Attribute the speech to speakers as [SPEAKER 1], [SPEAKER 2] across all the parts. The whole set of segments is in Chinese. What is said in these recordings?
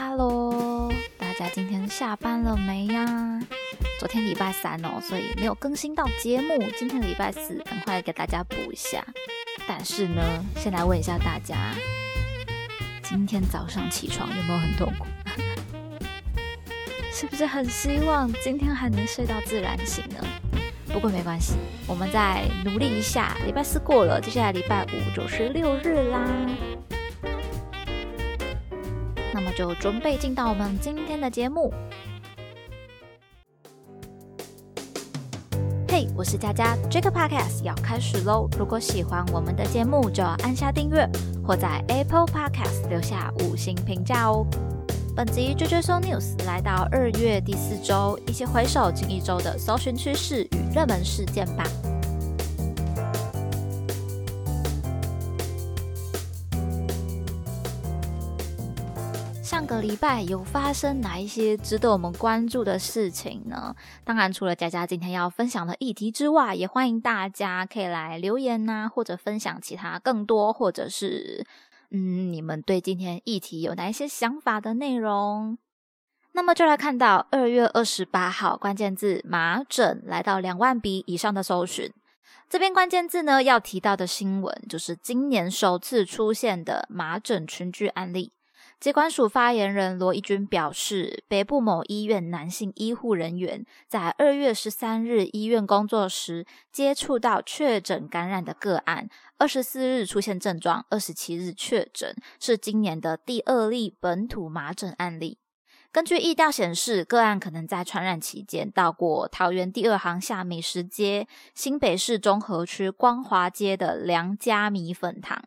[SPEAKER 1] Hello，大家今天下班了没呀？昨天礼拜三哦，所以没有更新到节目。今天礼拜四，赶快给大家补一下。但是呢，先来问一下大家，今天早上起床有没有很痛苦？是不是很希望今天还能睡到自然醒呢？不过没关系，我们再努力一下。礼拜四过了，接下来礼拜五就是六日啦。那么就准备进到我们今天的节目。嘿，我是佳佳，这个 podcast 要开始喽！如果喜欢我们的节目，就要按下订阅，或在 Apple Podcast 留下五星评价哦。本集追追搜 news 来到二月第四周，一起回首近一周的搜寻趋势与热门事件吧。个礼拜有发生哪一些值得我们关注的事情呢？当然，除了佳佳今天要分享的议题之外，也欢迎大家可以来留言呐，或者分享其他更多，或者是嗯，你们对今天议题有哪一些想法的内容？那么就来看到二月二十八号，关键字麻疹来到两万笔以上的搜寻。这边关键字呢要提到的新闻，就是今年首次出现的麻疹群聚案例。疾管署发言人罗一军表示，北部某医院男性医护人员在二月十三日医院工作时接触到确诊感染的个案，二十四日出现症状，二十七日确诊，是今年的第二例本土麻疹案例。根据疫调显示，个案可能在传染期间到过桃园第二航厦美食街、新北市中和区光华街的梁家米粉堂。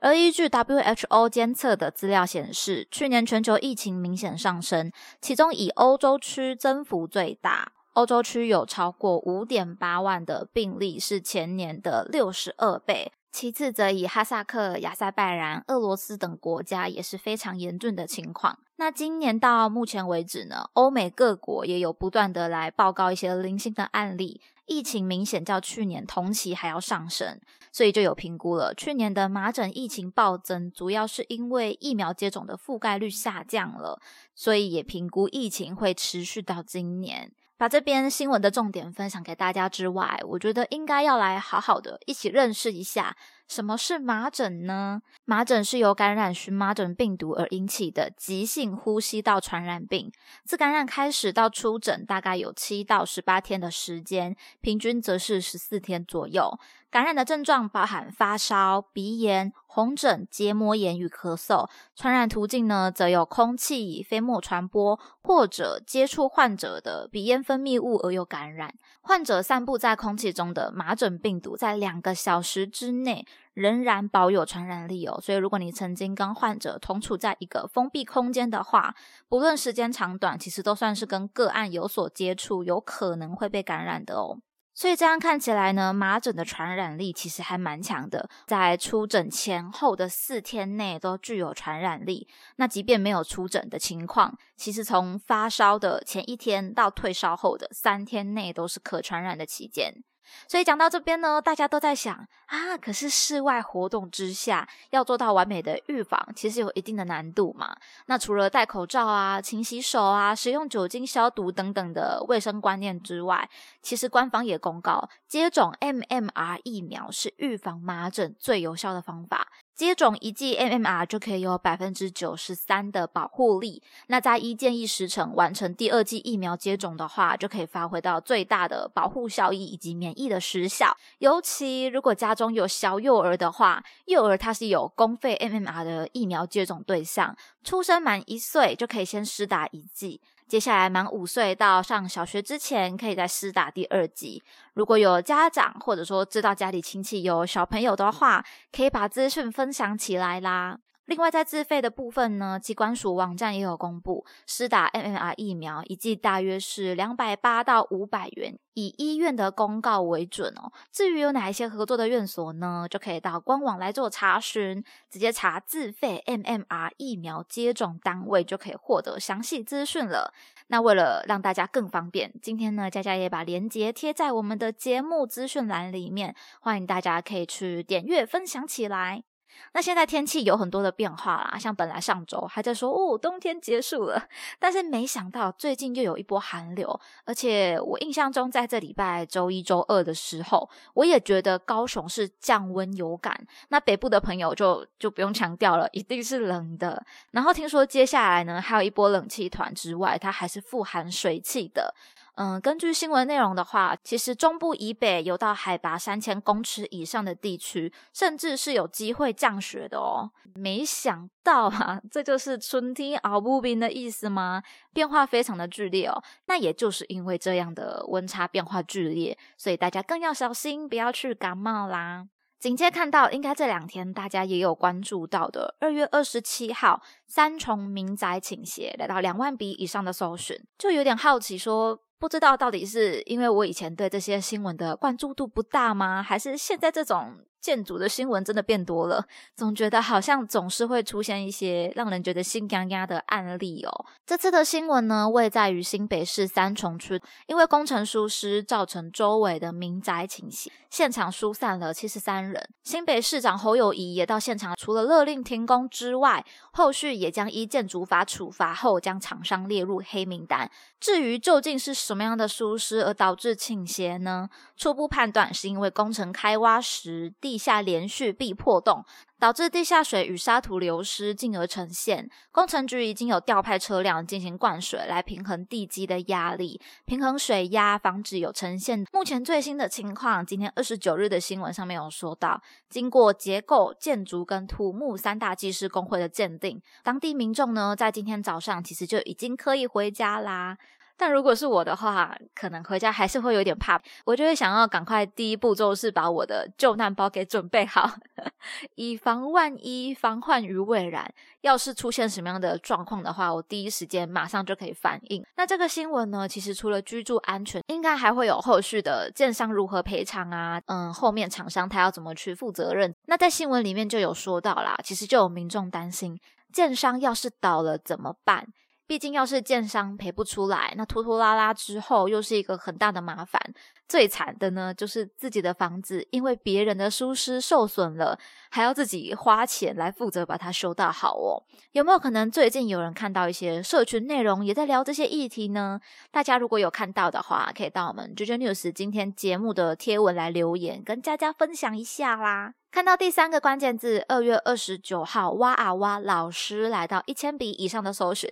[SPEAKER 1] 而依据 WHO 监测的资料显示，去年全球疫情明显上升，其中以欧洲区增幅最大。欧洲区有超过五点八万的病例，是前年的六十二倍。其次则以哈萨克、亚塞拜然、俄罗斯等国家也是非常严峻的情况。那今年到目前为止呢，欧美各国也有不断的来报告一些零星的案例。疫情明显较去年同期还要上升，所以就有评估了，去年的麻疹疫情暴增，主要是因为疫苗接种的覆盖率下降了，所以也评估疫情会持续到今年。把这边新闻的重点分享给大家之外，我觉得应该要来好好的一起认识一下。什么是麻疹呢？麻疹是由感染荨麻疹病毒而引起的急性呼吸道传染病，自感染开始到出疹大概有七到十八天的时间，平均则是十四天左右。感染的症状包含发烧、鼻炎、红疹、结膜炎与咳嗽。传染途径呢，则有空气、飞沫传播，或者接触患者的鼻咽分泌物而有感染。患者散布在空气中的麻疹病毒，在两个小时之内仍然保有传染力哦。所以，如果你曾经跟患者同处在一个封闭空间的话，不论时间长短，其实都算是跟个案有所接触，有可能会被感染的哦。所以这样看起来呢，麻疹的传染力其实还蛮强的，在出疹前后的四天内都具有传染力。那即便没有出疹的情况，其实从发烧的前一天到退烧后的三天内都是可传染的期间。所以讲到这边呢，大家都在想啊，可是室外活动之下要做到完美的预防，其实有一定的难度嘛。那除了戴口罩啊、勤洗手啊、使用酒精消毒等等的卫生观念之外，其实官方也公告，接种 MMR 疫苗是预防麻疹最有效的方法。接种一剂 MMR 就可以有百分之九十三的保护力。那在一建议时程完成第二剂疫苗接种的话，就可以发挥到最大的保护效益以及免疫的时效。尤其如果家中有小幼儿的话，幼儿他是有公费 MMR 的疫苗接种对象，出生满一岁就可以先施打一剂。接下来满五岁到上小学之前，可以在施打第二剂。如果有家长或者说知道家里亲戚有小朋友的话，可以把资讯分享起来啦。另外，在自费的部分呢，机关署网站也有公布，施打 MMR 疫苗一剂大约是两百八到五百元，以医院的公告为准哦。至于有哪一些合作的院所呢，就可以到官网来做查询，直接查自费 MMR 疫苗接种单位，就可以获得详细资讯了。那为了让大家更方便，今天呢，佳佳也把链接贴在我们的节目资讯栏里面，欢迎大家可以去点阅分享起来。那现在天气有很多的变化啦，像本来上周还在说哦冬天结束了，但是没想到最近又有一波寒流，而且我印象中在这礼拜周一周二的时候，我也觉得高雄是降温有感。那北部的朋友就就不用强调了，一定是冷的。然后听说接下来呢，还有一波冷气团之外，它还是富含水汽的。嗯，根据新闻内容的话，其实中部以北有到海拔三千公尺以上的地区，甚至是有机会降雪的哦。没想到啊，这就是春天熬不冰的意思吗？变化非常的剧烈哦。那也就是因为这样的温差变化剧烈，所以大家更要小心，不要去感冒啦。紧接看到，应该这两天大家也有关注到的，二月二十七号三重民宅倾斜来到两万笔以上的搜寻，就有点好奇说。不知道到底是因为我以前对这些新闻的关注度不大吗？还是现在这种？建筑的新闻真的变多了，总觉得好像总是会出现一些让人觉得心痒痒的案例哦。这次的新闻呢，位在于新北市三重区，因为工程疏失造成周围的民宅倾斜，现场疏散了七十三人。新北市长侯友谊也到现场，除了勒令停工之外，后续也将依建筑法处罚后，将厂商列入黑名单。至于究竟是什么样的疏失而导致倾斜呢？初步判断是因为工程开挖时地下连续壁破洞，导致地下水与沙土流失，进而呈现。工程局已经有调派车辆进行灌水，来平衡地基的压力，平衡水压，防止有呈现。目前最新的情况，今天二十九日的新闻上面有说到，经过结构、建筑跟土木三大技师工会的鉴定，当地民众呢，在今天早上其实就已经可以回家啦。但如果是我的话，可能回家还是会有点怕，我就会想要赶快第一步骤是把我的救难包给准备好，以防万一，防患于未然。要是出现什么样的状况的话，我第一时间马上就可以反应。那这个新闻呢，其实除了居住安全，应该还会有后续的建商如何赔偿啊，嗯，后面厂商他要怎么去负责任？那在新闻里面就有说到啦，其实就有民众担心，建商要是倒了怎么办？毕竟，要是建商赔不出来，那拖拖拉拉之后又是一个很大的麻烦。最惨的呢，就是自己的房子因为别人的疏失受损了，还要自己花钱来负责把它修到好哦。有没有可能最近有人看到一些社群内容也在聊这些议题呢？大家如果有看到的话，可以到我们 JJ News 今天节目的贴文来留言，跟大家分享一下啦。看到第三个关键字，二月二十九号，哇啊哇老师来到一千笔以上的搜寻，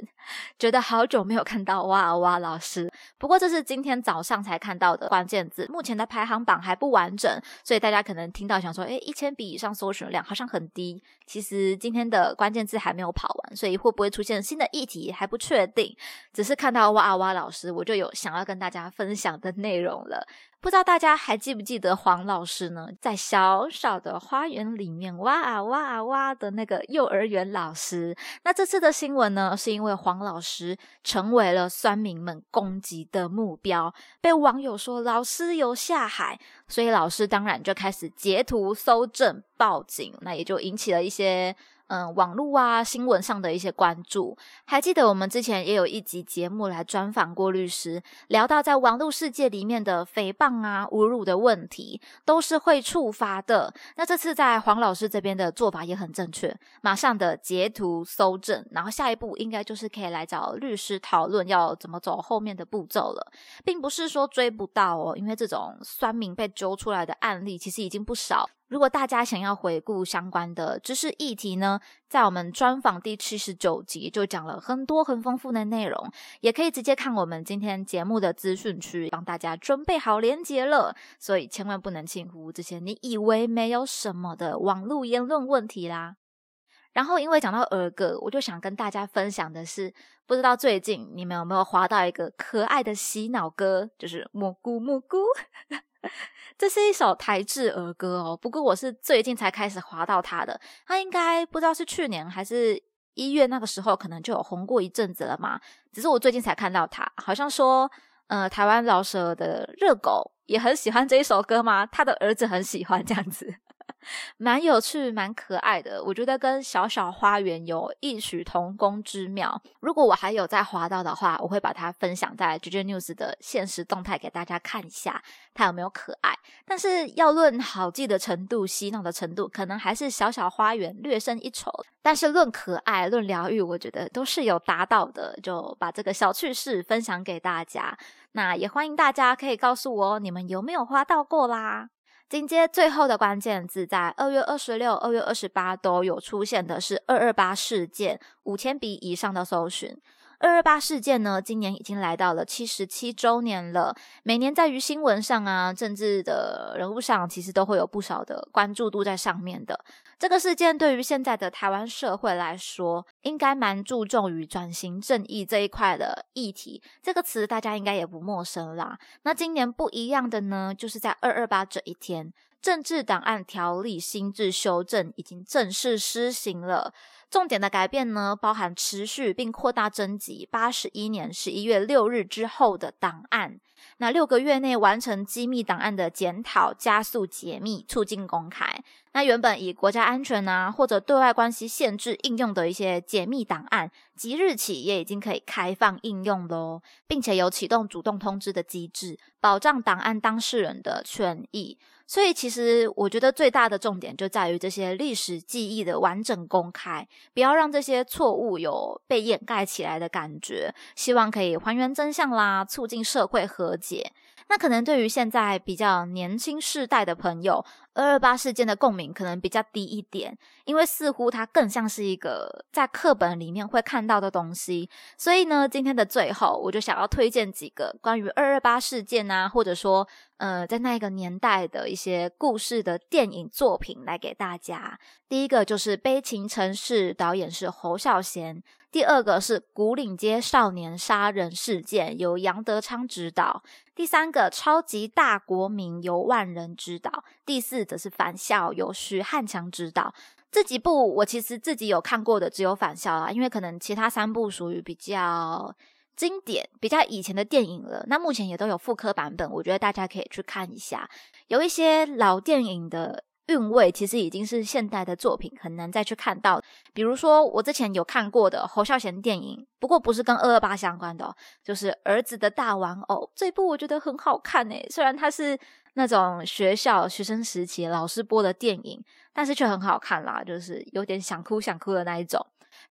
[SPEAKER 1] 觉得好久没有看到哇啊哇老师。不过这是今天早上才看到的关键字，目前的排行榜还不完整，所以大家可能听到想说，诶一千笔以上搜寻量好像很低。其实今天的关键字还没有跑完，所以会不会出现新的议题还不确定。只是看到哇啊哇老师，我就有想要跟大家分享的内容了。不知道大家还记不记得黄老师呢？在小小的花园里面哇啊哇啊哇的那个幼儿园老师。那这次的新闻呢，是因为黄老师成为了酸民们攻击的目标，被网友说老师有下海，所以老师当然就开始截图搜证报警，那也就引起了一些。嗯，网络啊，新闻上的一些关注，还记得我们之前也有一集节目来专访过律师，聊到在网络世界里面的诽谤啊、侮辱的问题，都是会触发的。那这次在黄老师这边的做法也很正确，马上的截图搜证，然后下一步应该就是可以来找律师讨论要怎么走后面的步骤了，并不是说追不到哦，因为这种酸民被揪出来的案例其实已经不少。如果大家想要回顾相关的知识议题呢，在我们专访第七十九集就讲了很多很丰富的内容，也可以直接看我们今天节目的资讯区，帮大家准备好连接了。所以千万不能轻忽这些你以为没有什么的网络言论问题啦。然后因为讲到儿歌，我就想跟大家分享的是，不知道最近你们有没有滑到一个可爱的洗脑歌，就是蘑菇蘑菇。这是一首台制儿歌哦，不过我是最近才开始滑到它的。它应该不知道是去年还是一月那个时候，可能就有红过一阵子了嘛。只是我最近才看到它，好像说，呃，台湾老舍的热狗也很喜欢这一首歌吗？他的儿子很喜欢这样子。蛮有趣、蛮可爱的。我觉得跟小小花园有异曲同工之妙。如果我还有在滑到的话，我会把它分享在 JJ News 的现实动态给大家看一下，它有没有可爱。但是要论好记的程度、洗脑的程度，可能还是小小花园略胜一筹。但是论可爱、论疗愈，我觉得都是有达到的。就把这个小趣事分享给大家。那也欢迎大家可以告诉我，你们有没有花到过啦？紧接最后的关键字，在二月二十六、二月二十八都有出现的是二二八事件，五千笔以上的搜寻。二二八事件呢，今年已经来到了七十七周年了。每年在于新闻上啊，政治的人物上，其实都会有不少的关注度在上面的。这个事件对于现在的台湾社会来说，应该蛮注重于转型正义这一块的议题。这个词大家应该也不陌生啦。那今年不一样的呢，就是在二二八这一天，政治档案条例新制修正已经正式施行了。重点的改变呢，包含持续并扩大征集八十一年十一月六日之后的档案，那六个月内完成机密档案的检讨，加速解密，促进公开。那原本以国家安全啊或者对外关系限制应用的一些解密档案，即日起也已经可以开放应用喽，并且有启动主动通知的机制，保障档案当事人的权益。所以，其实我觉得最大的重点就在于这些历史记忆的完整公开，不要让这些错误有被掩盖起来的感觉。希望可以还原真相啦，促进社会和解。那可能对于现在比较年轻世代的朋友，二二八事件的共鸣可能比较低一点，因为似乎它更像是一个在课本里面会看到的东西。所以呢，今天的最后，我就想要推荐几个关于二二八事件啊，或者说呃，在那个年代的一些故事的电影作品来给大家。第一个就是《悲情城市》，导演是侯孝贤。第二个是古岭街少年杀人事件，由杨德昌执导；第三个超级大国民由万人执导；第四则是返校由徐汉强执导。这几部我其实自己有看过的只有返校啊，因为可能其他三部属于比较经典、比较以前的电影了。那目前也都有复刻版本，我觉得大家可以去看一下。有一些老电影的。韵味其实已经是现代的作品，很难再去看到。比如说，我之前有看过的侯孝贤电影，不过不是跟二二八相关的，就是《儿子的大玩偶》这部，我觉得很好看诶。虽然它是那种学校学生时期老师播的电影，但是却很好看啦，就是有点想哭想哭的那一种。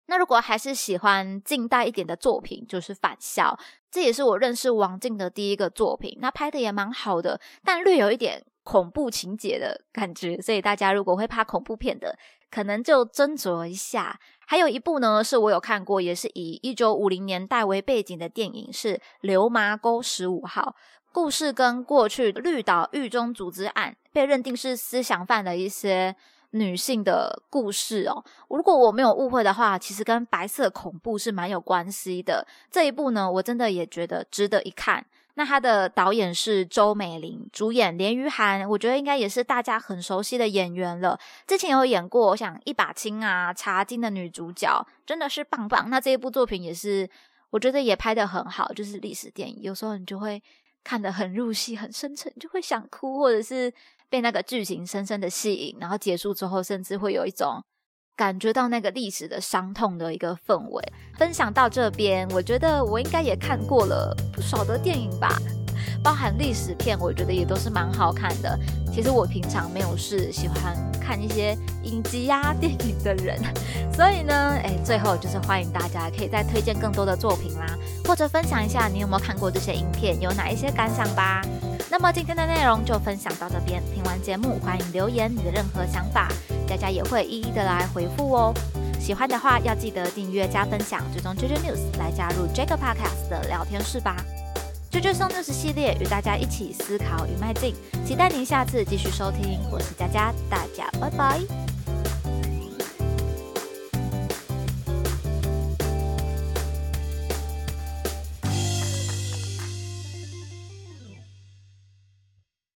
[SPEAKER 1] 那如果还是喜欢近代一点的作品，就是《返校》，这也是我认识王静的第一个作品。那拍的也蛮好的，但略有一点。恐怖情节的感觉，所以大家如果会怕恐怖片的，可能就斟酌一下。还有一部呢，是我有看过，也是以一九五零年代为背景的电影，是《流麻沟十五号》。故事跟过去绿岛狱中组织案被认定是思想犯的一些女性的故事哦。如果我没有误会的话，其实跟白色恐怖是蛮有关系的。这一部呢，我真的也觉得值得一看。那他的导演是周美玲，主演连于涵，我觉得应该也是大家很熟悉的演员了。之前有演过，我想一把青啊，茶金的女主角真的是棒棒。那这一部作品也是，我觉得也拍的很好，就是历史电影，有时候你就会看得很入戏，很深沉，就会想哭，或者是被那个剧情深深的吸引，然后结束之后，甚至会有一种。感觉到那个历史的伤痛的一个氛围，分享到这边，我觉得我应该也看过了不少的电影吧，包含历史片，我觉得也都是蛮好看的。其实我平常没有是喜欢看一些影集呀电影的人，所以呢，哎，最后就是欢迎大家可以再推荐更多的作品啦，或者分享一下你有没有看过这些影片，有哪一些感想吧。那么今天的内容就分享到这边，听完节目欢迎留言你的任何想法。佳佳也会一一的来回复哦。喜欢的话要记得订阅加分享，追踪 JJ News 来加入 Jack Podcast 的聊天室吧。JJ s o News 系列与大家一起思考与迈进，期待您下次继续收听。我是佳佳，大家拜拜。